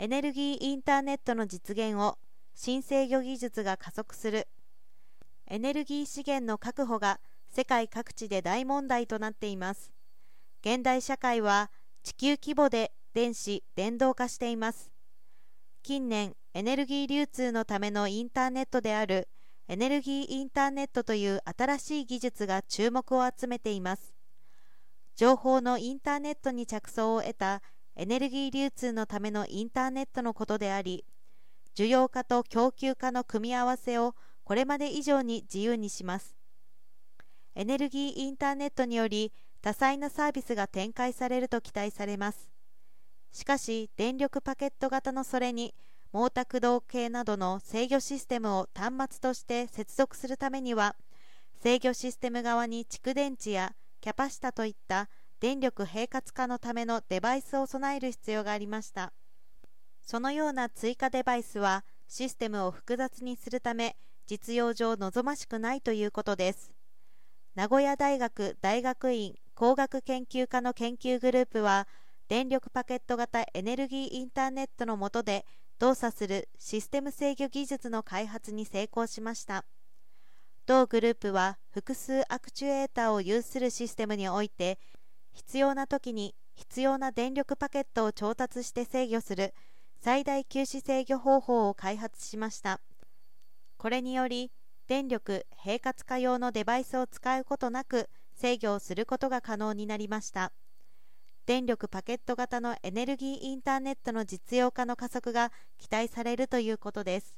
エネルギーインターネットの実現を新制御技術が加速する。エネルギー資源の確保が世界各地で大問題となっています。現代社会は地球規模で電子・電動化しています。近年エネルギー流通のためのインターネットであるエネルギーインターネットという新しい技術が注目を集めています。情報のインターネットに着想を得たエネルギー流通のためのインターネットのことであり需要化と供給化の組み合わせをこれまで以上に自由にします。エネルギーインターネットにより多彩なサービスが展開されると期待されます。しかし電力パケット型のそれに毛沢東系などの制御システムを端末として接続するためには制御システム側に蓄電池やキャパシタといった電力並活化のためのデバイスを備える必要がありました。そのような追加デバイスはシステムを複雑にするため実用上望ましくないということです。名古屋大学大学院工学研究科の研究グループは電力パケット型エネルギーインターネットの下で動作するシステム制御技術の開発に成功しました。同グループは複数アクチュエーターを有するシステムにおいて必要な時に必要な電力パケットを調達して制御する最大休止制御方法を開発しました。これにより電力並活化用のデバイスを使うことなく制御をすることが可能になりました。電力パケット型のエネルギーインターネットの実用化の加速が期待されるということです。